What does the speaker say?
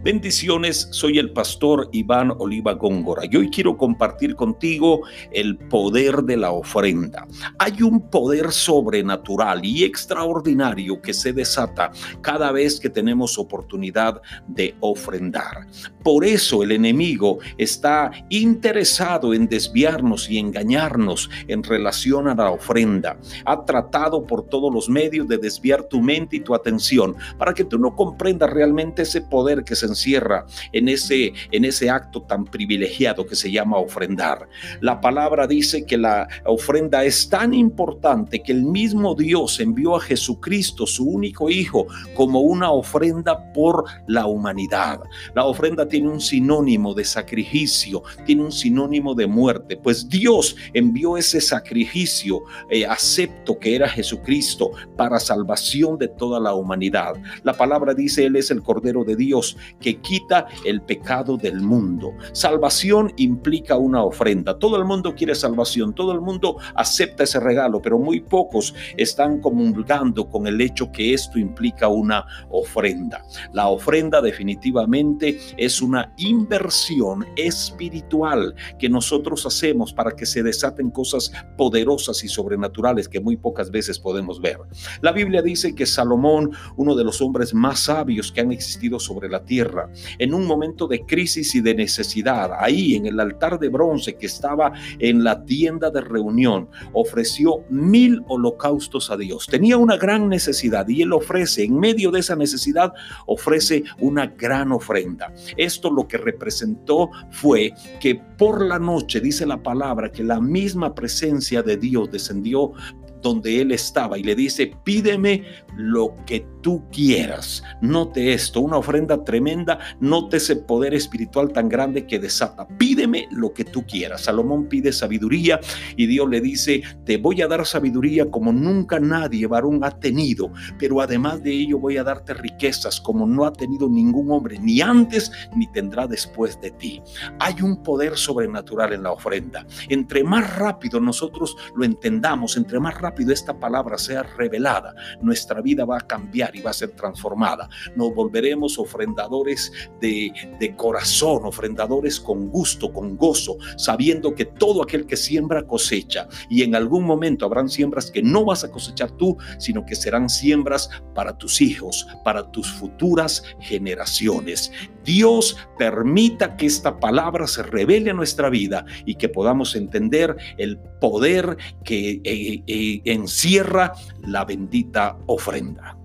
Bendiciones, soy el pastor Iván Oliva Góngora y hoy quiero compartir contigo el poder de la ofrenda. Hay un poder sobrenatural y extraordinario que se desata cada vez que tenemos oportunidad de ofrendar. Por eso el enemigo está interesado en desviarnos y engañarnos en relación a la ofrenda. Ha tratado por todos los medios de desviar tu mente y tu atención para que tú no comprendas realmente ese poder que se encierra en ese, en ese acto tan privilegiado que se llama ofrendar. La palabra dice que la ofrenda es tan importante que el mismo Dios envió a Jesucristo, su único Hijo, como una ofrenda por la humanidad. La ofrenda tiene un sinónimo de sacrificio, tiene un sinónimo de muerte, pues Dios envió ese sacrificio eh, acepto que era Jesucristo para salvación de toda la humanidad. La palabra dice, Él es el Cordero de Dios que quita el pecado del mundo. Salvación implica una ofrenda. Todo el mundo quiere salvación, todo el mundo acepta ese regalo, pero muy pocos están comulgando con el hecho que esto implica una ofrenda. La ofrenda definitivamente es una inversión espiritual que nosotros hacemos para que se desaten cosas poderosas y sobrenaturales que muy pocas veces podemos ver. La Biblia dice que Salomón, uno de los hombres más sabios que han existido sobre la tierra, en un momento de crisis y de necesidad, ahí en el altar de bronce que estaba en la tienda de reunión, ofreció mil holocaustos a Dios. Tenía una gran necesidad y él ofrece, en medio de esa necesidad, ofrece una gran ofrenda. Esto lo que representó fue que por la noche, dice la palabra, que la misma presencia de Dios descendió donde él estaba y le dice, pídeme lo que tú quieras. Note esto, una ofrenda tremenda, note ese poder espiritual tan grande que desata. Pídeme lo que tú quieras. Salomón pide sabiduría y Dios le dice, te voy a dar sabiduría como nunca nadie varón ha tenido, pero además de ello voy a darte riquezas como no ha tenido ningún hombre, ni antes ni tendrá después de ti. Hay un poder sobrenatural en la ofrenda. Entre más rápido nosotros lo entendamos, entre más rápido esta palabra sea revelada, nuestra vida va a cambiar y va a ser transformada. Nos volveremos ofrendadores de, corazón, ofrendadores con gusto, con gozo, sabiendo que todo aquel que siembra cosecha y en algún momento habrán siembras que no vas a cosechar tú, sino que serán siembras para tus hijos, para tus futuras generaciones. Dios permita que esta palabra se revele a nuestra vida y que podamos entender el poder que eh, eh, encierra la bendita ofrenda.